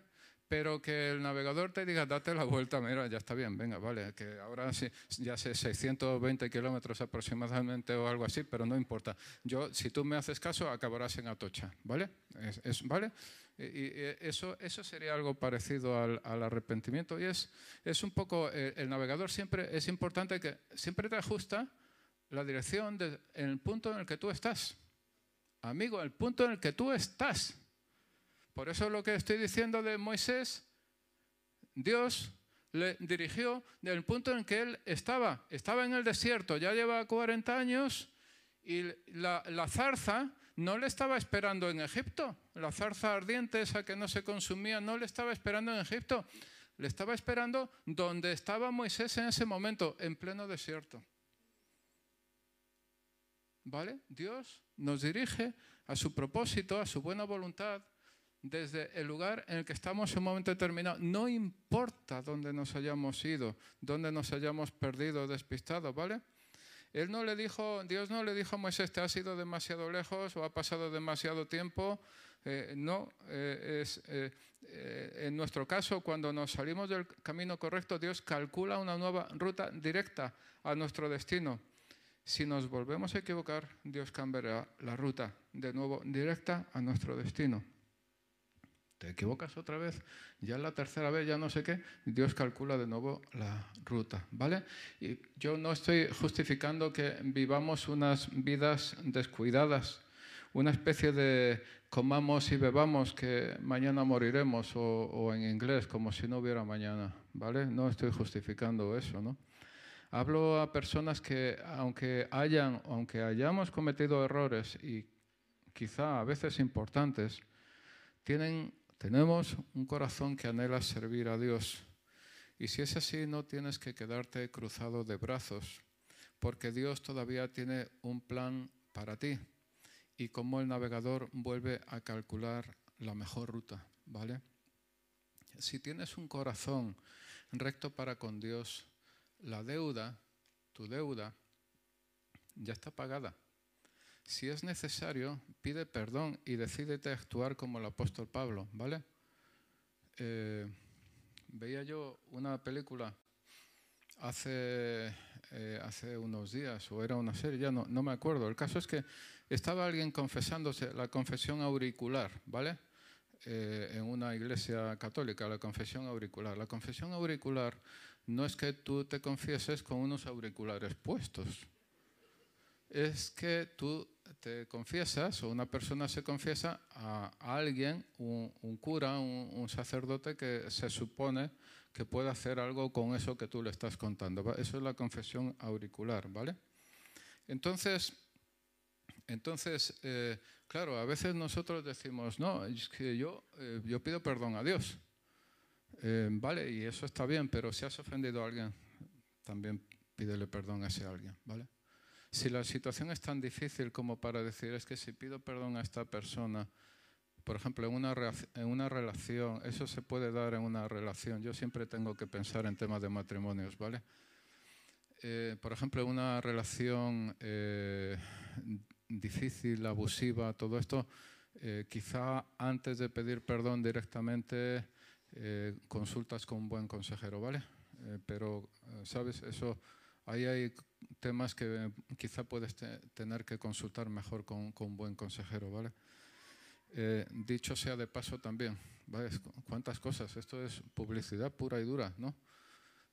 Pero que el navegador te diga, date la vuelta, mira, ya está bien, venga, vale, que ahora sí, ya sé 620 kilómetros aproximadamente o algo así, pero no importa. Yo, si tú me haces caso, acabarás en Atocha, ¿vale? Es, ¿Vale? Y, eso, eso sería algo parecido al, arrepentimiento y es, es un poco, eh, el, navegador siempre, es importante que siempre te ajusta la dirección en el punto en el que tú estás. Amigo, el punto en el que tú estás. Por eso lo que estoy diciendo de Moisés, Dios le dirigió del punto en que él estaba. Estaba en el desierto, ya lleva 40 años y la, zarza no le estaba esperando en Egipto. La zarza ardiente, esa que no se consumía, no le estaba esperando en Egipto. Le estaba esperando donde estaba Moisés en ese momento, en pleno desierto. ¿Vale? Dios nos dirige a su propósito, a su buena voluntad, desde el lugar en el que estamos en un momento determinado. No importa dónde nos hayamos ido, dónde nos hayamos perdido, despistado, ¿vale? Él no le dijo, Dios no le dijo a Moisés, te has ido demasiado lejos o ha pasado demasiado tiempo. Eh, no, eh, es, eh, en nuestro caso, cuando nos salimos del camino correcto, Dios calcula una nueva ruta directa a nuestro destino. Si nos volvemos a equivocar, Dios cambiará la ruta de nuevo directa a nuestro destino te equivocas otra vez, ya la tercera vez, ya no sé qué, Dios calcula de nuevo la ruta, ¿vale? Y yo no estoy justificando que vivamos unas vidas descuidadas, una especie de comamos y bebamos que mañana moriremos, o, o en inglés, como si no hubiera mañana, ¿vale? No estoy justificando eso, ¿no? Hablo a personas que, aunque hayan, aunque hayamos cometido errores y quizá a veces importantes, tienen tenemos un corazón que anhela servir a Dios. Y si es así, no tienes que quedarte cruzado de brazos, porque Dios todavía tiene un plan para ti. Y como el navegador vuelve a calcular la mejor ruta, ¿vale? Si tienes un corazón recto para con Dios, la deuda, tu deuda, ya está pagada. Si es necesario, pide perdón y decídete a actuar como el apóstol Pablo, ¿vale? Eh, veía yo una película hace, eh, hace unos días, o era una serie, ya no, no me acuerdo. El caso es que estaba alguien confesándose la confesión auricular, ¿vale? Eh, en una iglesia católica, la confesión auricular. La confesión auricular no es que tú te confieses con unos auriculares puestos, es que tú te confiesas o una persona se confiesa a, alguien, un, cura, un, sacerdote que se supone que puede hacer algo con eso que tú le estás contando. Eso es la confesión auricular, ¿vale? Entonces, entonces eh, claro, a veces nosotros decimos, no, es que yo, eh, yo pido perdón a Dios. Eh, vale, y eso está bien, pero si has ofendido a alguien, también pídele perdón a ese alguien, ¿vale? Si la situación es tan difícil como para decir, es que si pido perdón a esta persona, por ejemplo, en una, en una relación, eso se puede dar en una relación. Yo siempre tengo que pensar en temas de matrimonios, ¿vale? Eh, por ejemplo, en una relación eh, difícil, abusiva, todo esto, eh, quizá antes de pedir perdón directamente, consultas con un buen consejero, ¿vale? pero, ¿sabes? Eso, ahí hay temas que quizá puedes tener que consultar mejor con, con un buen consejero, ¿vale? Eh, dicho sea de paso también, ¿cuántas cosas? Esto es publicidad pura y dura, ¿no?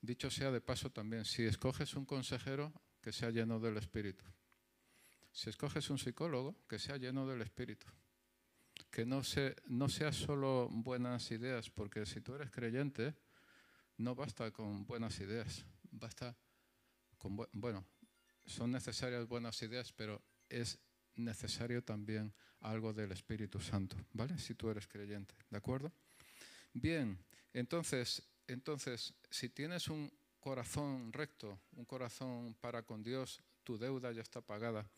Dicho sea de paso también, si escoges un consejero, que sea lleno del Espíritu. Si escoges un psicólogo, que sea lleno del Espíritu. Que no, se, no sea solo buenas ideas, porque si tú eres creyente, no basta con buenas ideas, basta con, bueno, son necesarias buenas ideas, pero es necesario también algo del Espíritu Santo, ¿vale? Si tú eres creyente, ¿de acuerdo? Bien, entonces, entonces, si tienes un corazón recto, un corazón para con Dios, tu deuda ya está pagada.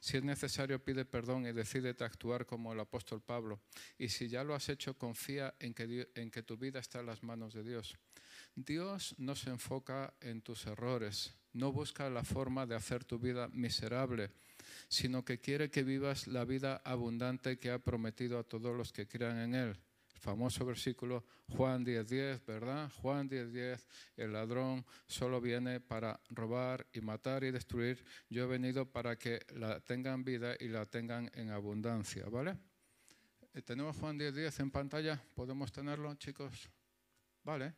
Si es necesario, pide perdón y decídete actuar como el apóstol Pablo. Y si ya lo has hecho, confía en que, en que tu vida está en las manos de Dios. Dios no se enfoca en tus errores, no busca la forma de hacer tu vida miserable sino que quiere que vivas la vida abundante que ha prometido a todos los que crean en Él. El famoso versículo Juan 10:10, ¿verdad? Juan 10:10, el ladrón solo viene para robar y matar y destruir. Yo he venido para que la tengan vida y la tengan en abundancia, ¿vale? Eh, ¿Tenemos Juan 10:10 en pantalla? ¿Podemos tenerlo, chicos? ¿Vale?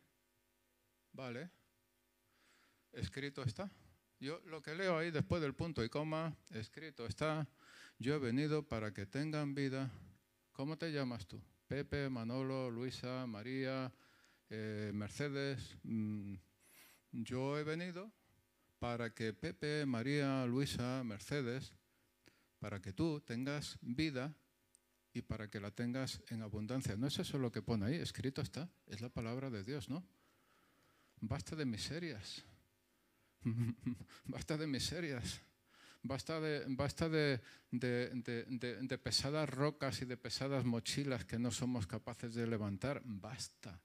¿Vale? ¿Escrito está? Yo lo que leo ahí después del punto y coma, escrito está, yo he venido para que tengan vida. ¿Cómo te llamas tú? Pepe, Manolo, Luisa, María, eh, Mercedes. Mm, yo he venido para que Pepe, María, Luisa, Mercedes, para que tú tengas vida y para que la tengas en abundancia. No es eso lo que pone ahí, escrito está, es la palabra de Dios, ¿no? Basta de miserias basta de miserias, basta, de, basta de, de, pesadas rocas y de pesadas mochilas que no somos capaces de levantar, basta.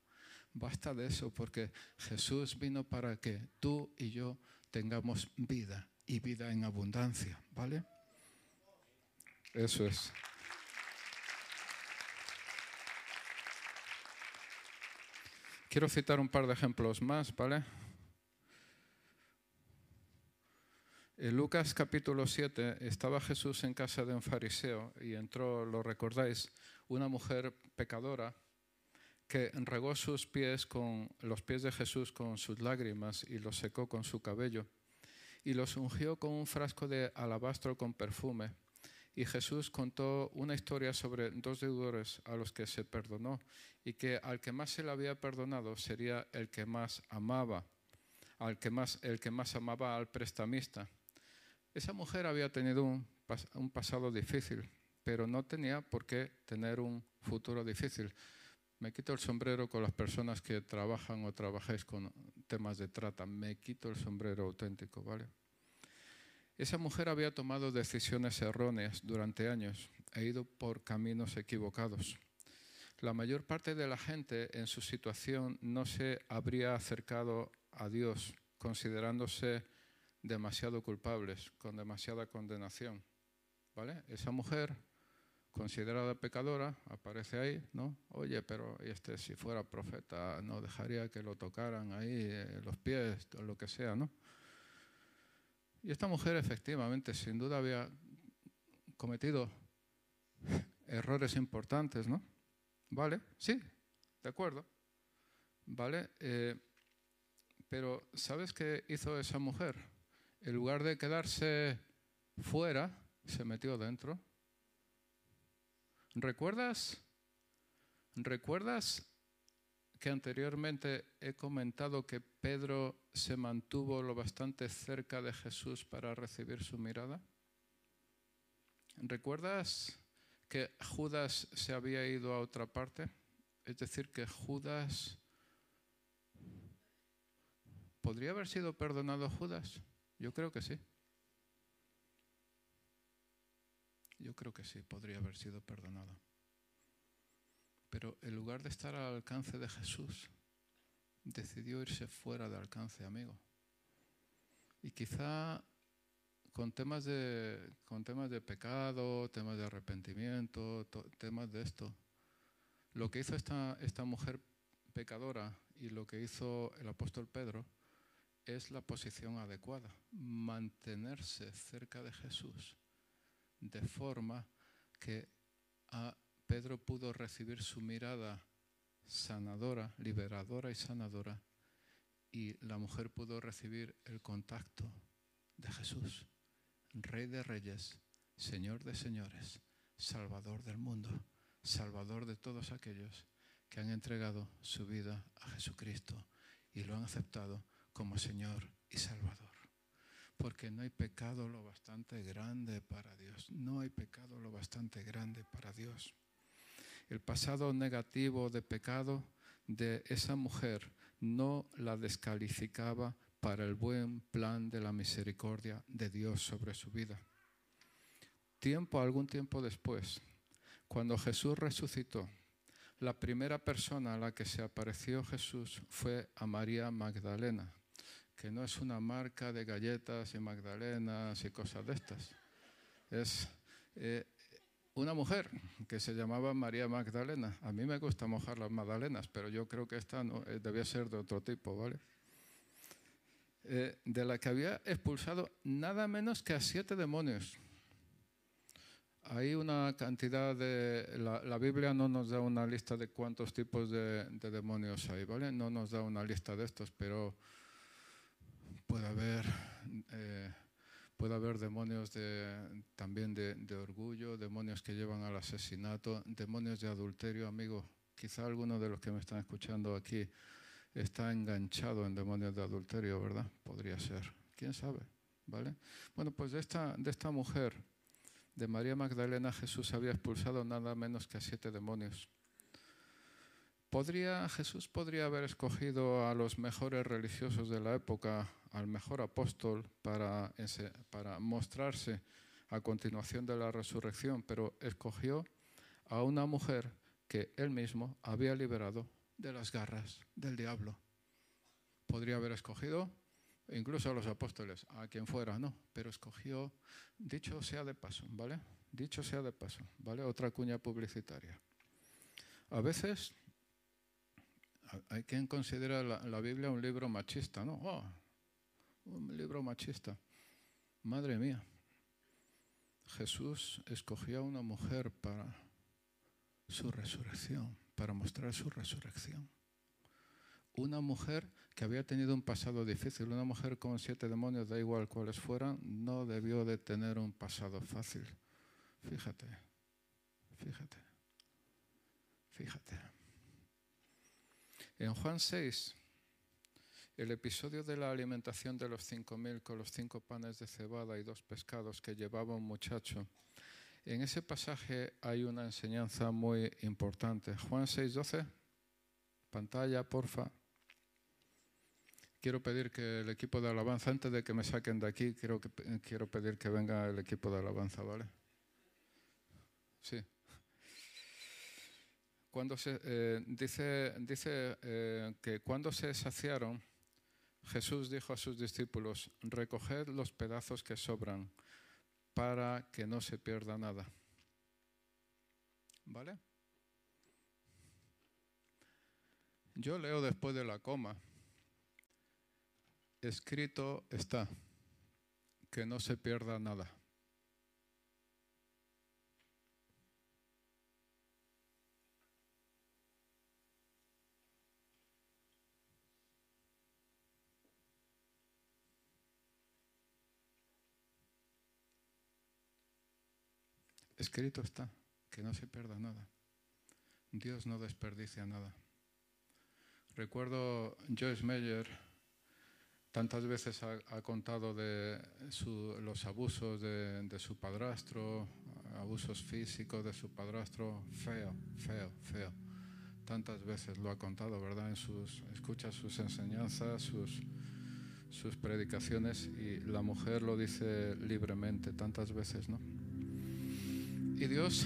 Basta de eso porque Jesús vino para que tú y yo tengamos vida y vida en abundancia, ¿vale? Eso es. Quiero citar un par de ejemplos más, ¿vale? En Lucas capítulo 7 estaba Jesús en casa de un fariseo y entró, lo recordáis, una mujer pecadora que regó sus pies con los pies de Jesús con sus lágrimas y los secó con su cabello y los ungió con un frasco de alabastro con perfume. Y Jesús contó una historia sobre dos deudores a los que se perdonó y que al que más se le había perdonado sería el que más amaba, al que más, el que más amaba al prestamista. Esa mujer había tenido un, pasado difícil, pero no tenía por qué tener un futuro difícil. Me quito el sombrero con las personas que trabajan o trabajáis con temas de trata. Me quito el sombrero auténtico, ¿vale? Esa mujer había tomado decisiones erróneas durante años e ido por caminos equivocados. La mayor parte de la gente en su situación no se habría acercado a Dios considerándose demasiado culpables, con demasiada condenación. ¿Vale? Esa mujer considerada pecadora aparece ahí, ¿no? Oye, pero este si fuera profeta no dejaría que lo tocaran ahí eh, los pies o lo que sea, ¿no? Y esta mujer efectivamente, sin duda había cometido errores importantes, ¿no? ¿Vale? Sí, de acuerdo. ¿Vale? Eh, pero ¿sabes qué hizo esa mujer? En lugar de quedarse fuera, se metió dentro. ¿Recuerdas? ¿Recuerdas que anteriormente he comentado que Pedro se mantuvo lo bastante cerca de Jesús para recibir su mirada? ¿Recuerdas que Judas se había ido a otra parte? Es decir, que Judas... ¿Podría haber sido perdonado Judas? Yo creo que sí. Yo creo que sí, podría haber sido perdonado. Pero en lugar de estar al alcance de Jesús, decidió irse fuera de alcance, amigo. Y quizá con temas de, con temas de pecado, temas de arrepentimiento, temas de esto. Lo que hizo esta, esta mujer pecadora y lo que hizo el apóstol Pedro es la posición adecuada, mantenerse cerca de Jesús, de forma que a Pedro pudo recibir su mirada sanadora, liberadora y sanadora, y la mujer pudo recibir el contacto de Jesús. Rey de reyes, Señor de señores, Salvador del mundo, Salvador de todos aquellos que han entregado su vida a Jesucristo y lo han aceptado como Señor y Salvador. Porque no hay pecado lo bastante grande para Dios. No hay pecado lo bastante grande para Dios. El pasado negativo de pecado de esa mujer no la descalificaba para el buen plan de la misericordia de Dios sobre su vida. Tiempo, algún tiempo después, cuando Jesús resucitó, la primera persona a la que se apareció Jesús fue a María Magdalena, que no es una marca de galletas y magdalenas y cosas de estas. Es eh, una mujer que se llamaba María Magdalena. A mí me gusta mojar las magdalenas, pero yo creo que esta no, eh, debía ser de otro tipo, ¿vale? Eh, de la que había expulsado nada menos que a siete demonios. Hay una cantidad de... La, Biblia no nos da una lista de cuántos tipos de, demonios hay, ¿vale? No nos da una lista de estos, pero puede haber, eh, puede haber demonios de, también de, orgullo, demonios que llevan al asesinato, demonios de adulterio, amigo. Quizá alguno de los que me están escuchando aquí está enganchado en demonios de adulterio, ¿verdad? Podría ser. ¿Quién sabe? ¿Vale? Bueno, pues de esta, de esta mujer, de María Magdalena, Jesús había expulsado nada menos que a siete demonios. ¿Podría, Jesús podría haber escogido a los mejores religiosos de la época, al mejor apóstol, para, mostrarse a continuación de la resurrección, pero escogió a una mujer que él mismo había liberado de las garras del diablo. Podría haber escogido incluso a los apóstoles, a quien fuera, no, pero escogió, dicho sea de paso, ¿vale? Dicho sea de paso, ¿vale? Otra cuña publicitaria. A veces hay quien considera la, la Biblia un libro machista, ¿no? Oh, un libro machista. Madre mía, Jesús escogió a una mujer para su resurrección para mostrar su resurrección. Una mujer que había tenido un pasado difícil, una mujer con siete demonios, da igual cuáles fueran, no debió de tener un pasado fácil. Fíjate, fíjate, fíjate. En Juan 6, el episodio de la alimentación de los cinco mil con los cinco panes de cebada y dos pescados que llevaba un muchacho, en ese pasaje hay una enseñanza muy importante. Juan 6:12, pantalla, porfa. Quiero pedir que el equipo de alabanza, antes de que me saquen de aquí, quiero, que, quiero pedir que venga el equipo de alabanza, ¿vale? Sí. Cuando se, eh, dice dice eh, que cuando se saciaron, Jesús dijo a sus discípulos, recoged los pedazos que sobran para que no se pierda nada. ¿Vale? Yo leo después de la coma. Escrito está, que no se pierda nada. Escrito está, que no se pierda nada. Dios no desperdicia nada. Recuerdo Joyce Meyer, tantas veces ha, contado de los abusos de, su padrastro, abusos físicos de su padrastro, feo, feo, feo. Tantas veces lo ha contado, ¿verdad? En sus, escucha sus enseñanzas, sus, sus predicaciones y la mujer lo dice libremente tantas veces, ¿no? Y Dios,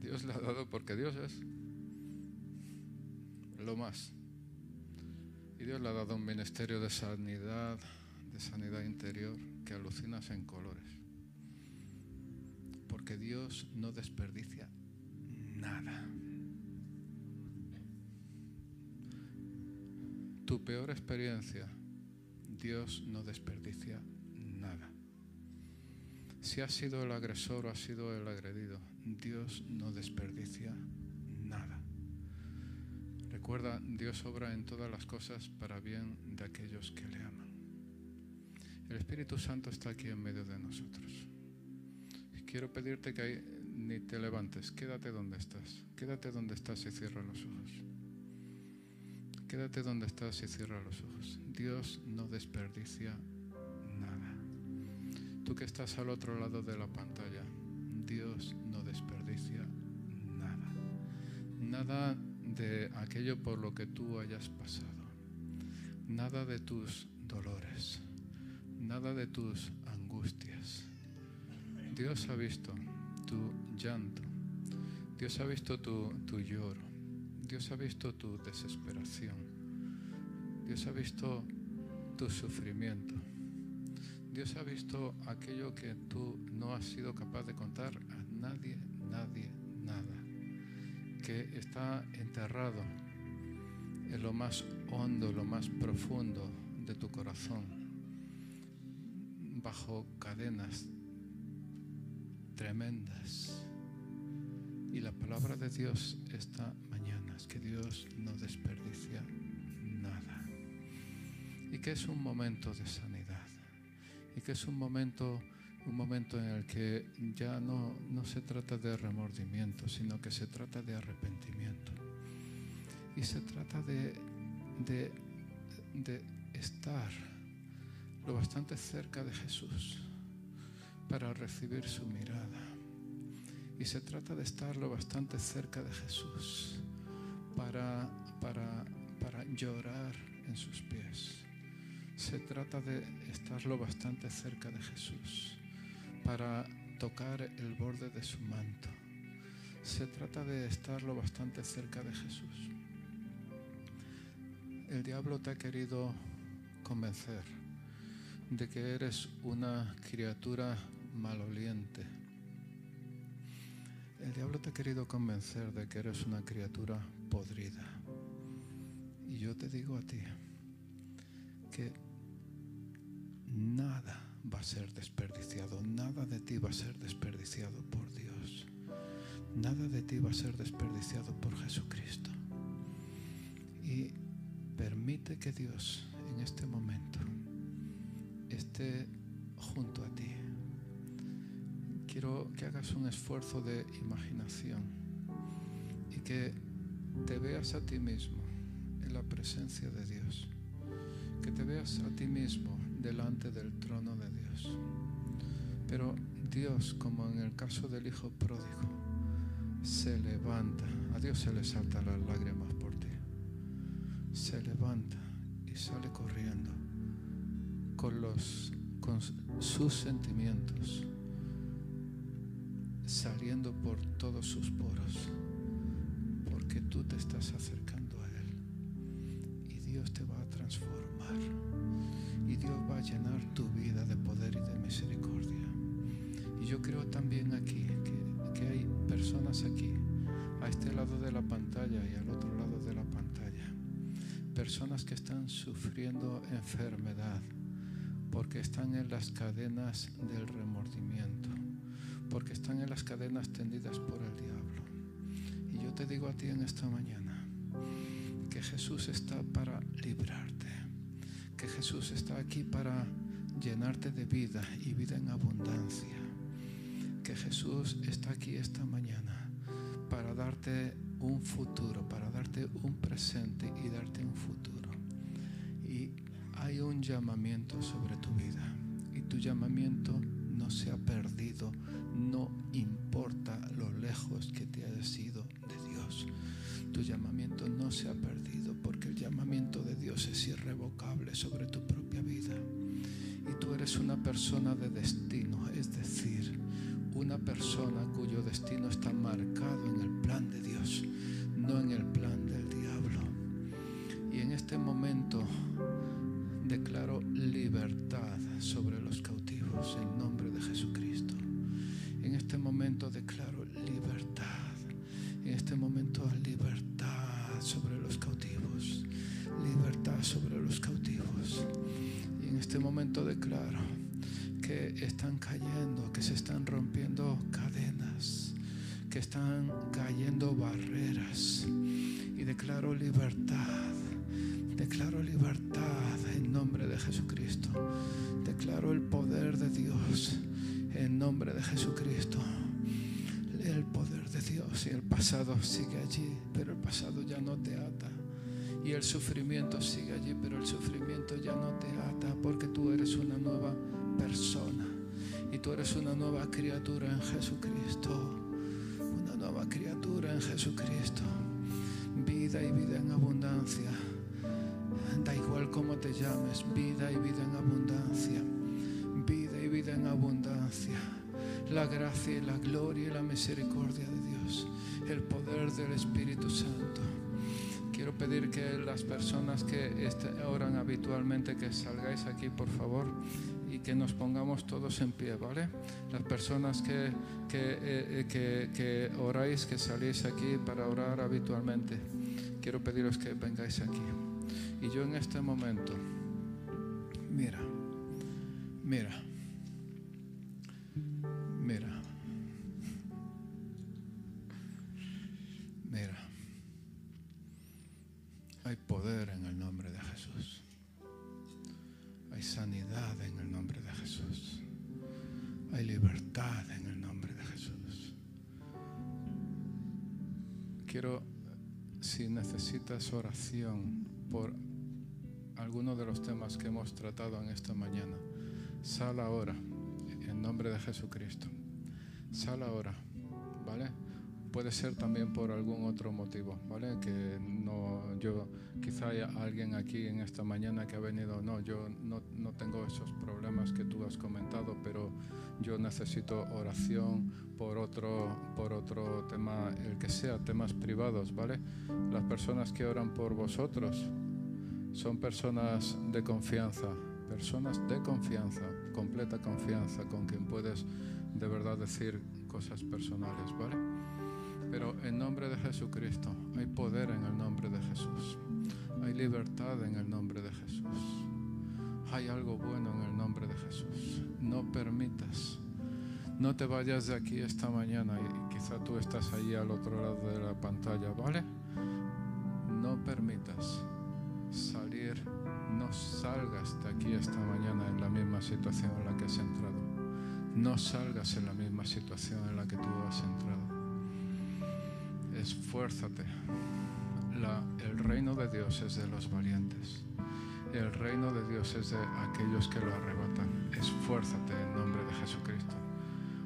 Dios le ha dado porque Dios es lo más. Y Dios le ha dado un ministerio de sanidad, de sanidad interior, que alucinas en colores. Porque Dios no desperdicia nada. Tu peor experiencia, Dios no desperdicia nada. Si has sido el agresor o has sido el agredido, Dios no desperdicia nada. Recuerda, Dios obra en todas las cosas para bien de aquellos que le aman. El Espíritu Santo está aquí en medio de nosotros. Quiero pedirte que ni te levantes, quédate donde estás. Quédate donde estás y cierra los ojos. Quédate donde estás y cierra los ojos. Dios no desperdicia. Tú que estás al otro lado de la pantalla, Dios no desperdicia nada. Nada de aquello por lo que tú hayas pasado, nada de tus dolores, nada de tus angustias. Dios ha visto tu llanto, Dios ha visto tu, tu lloro, Dios ha visto tu desesperación, Dios ha visto tu sufrimiento. Dios ha visto aquello que tú no has sido capaz de contar a nadie, nadie, nada que está enterrado en lo más hondo, lo más profundo de tu corazón, bajo cadenas tremendas. Y la palabra de Dios esta mañana es que Dios no desperdicia nada. Y que es un momento de sanidad. Y que es un momento un momento en el que ya no, no se trata de remordimiento, sino que se trata de arrepentimiento. Y se trata de, de, de estar lo bastante cerca de Jesús para recibir su mirada. Y se trata de estar lo bastante cerca de Jesús para, para, para llorar en sus pies. Se trata de estar lo bastante cerca de Jesús para tocar el borde de su manto. Se trata de estar lo bastante cerca de Jesús. El diablo te ha querido convencer de que eres una criatura maloliente. El diablo te ha querido convencer de que eres una criatura podrida. Y yo te digo a ti que nada va a ser desperdiciado, nada de ti va a ser desperdiciado por Dios, nada de ti va a ser desperdiciado por Jesucristo. Y permite que Dios en este momento esté junto a ti. Quiero que hagas un esfuerzo de imaginación y que te veas a ti mismo en la presencia de Dios, que te veas a ti mismo delante del trono de Dios. Pero Dios, como en el caso del Hijo pródigo, se levanta, a Dios se le saltan las lágrimas por ti, se levanta y sale corriendo con, los, con sus sentimientos, saliendo por todos sus poros, porque tú te estás acercando a Él. Y Dios te va a transformar y Dios va a llenar tu vida de poder y de misericordia. Y yo creo también aquí que, que hay personas aquí, a este lado de la pantalla y al otro lado de la pantalla, personas que están sufriendo enfermedad porque están en las cadenas del remordimiento, porque están en las cadenas tendidas por el diablo. Y yo te digo a ti en esta mañana que Jesús está para librarte, que Jesús está aquí para llenarte de vida y vida en abundancia, que Jesús está aquí esta mañana para darte un futuro, para darte un presente y darte un futuro. Hay un llamamiento sobre tu vida y tu llamamiento no se ha perdido, no importa lo lejos que te hayas ido de Dios. Tu llamamiento no se ha perdido porque el llamamiento de Dios es irrevocable sobre tu propia vida. Y tú eres una persona de destino, es decir, una persona cuyo destino está marcado este momento declaro que están cayendo, que se están rompiendo cadenas, que están cayendo barreras. Y declaro libertad Declaro libertad en nombre de Jesucristo. Declaro el poder de Dios en nombre de Jesucristo. El poder de Dios y el pasado sigue allí, pero el pasado ya no te ata. Y el sufrimiento sigue allí, pero el sufrimiento ya no te ata porque tú eres una nueva persona y tú eres una nueva criatura en Jesucristo. Una nueva criatura en Jesucristo. Vida y vida en abundancia Da igual cómo te llames, vida y vida en abundancia. Vida y vida en abundancia. La gracia y la gloria y la misericordia de Dios. El poder del Espíritu Santo. Quiero pedir que las personas que oran habitualmente, que salgáis aquí, por favor, y que nos pongamos todos en pie, ¿vale? Las personas que, que, eh, que, que oráis, que salís aquí para orar habitualmente, quiero pediros que vengáis aquí. Y yo en este momento, mira, mira, mira, hay poder en el nombre de Jesús. Hay sanidad en el nombre de Jesús. Hay libertad en el nombre de Jesús. Quiero, si necesitas oración por algunos de los temas que hemos tratado en esta mañana. Sal ahora, en nombre de Jesucristo. Sal ahora, ¿vale? Puede ser también por algún otro motivo, ¿vale? Que no, yo, quizá haya alguien aquí en esta mañana que ha venido, no, yo no, no tengo esos problemas que tú has comentado, pero yo necesito oración por otro, por otro tema, el que sea, temas privados, ¿vale? Las personas que oran por vosotros, son personas de confianza, personas de confianza, completa confianza, con quien puedes de verdad decir cosas personales, ¿vale? Pero en nombre de Jesucristo hay poder en el nombre de Jesús, hay libertad en el nombre de Jesús, hay algo bueno en el nombre de Jesús. No permitas, no te vayas de aquí esta mañana y quizá tú estás ahí al otro lado de la pantalla, ¿vale? No permitas salir, no salgas de aquí esta mañana en la misma situación en la que has entrado. No salgas en la misma situación en la que tú has entrado. Esfuérzate. el reino de Dios es de los valientes. El reino de Dios es de aquellos que lo arrebatan. Esfuérzate en nombre de Jesucristo.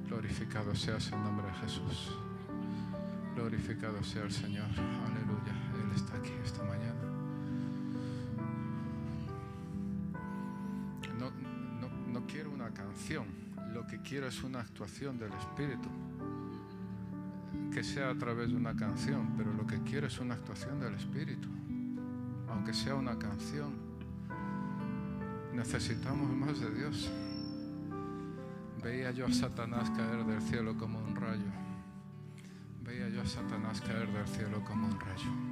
Glorificado seas en nombre de Jesús. Glorificado sea el Señor. Aleluya. Él está aquí esta mañana. lo que quiero es una actuación del Espíritu. Que sea a través de una canción, pero lo que quiero es una actuación del Espíritu. aunque sea una canción. Necesitamos más de Dios. Veía yo a Satanás caer del cielo como un rayo. Veía yo a Satanás caer del cielo como un rayo.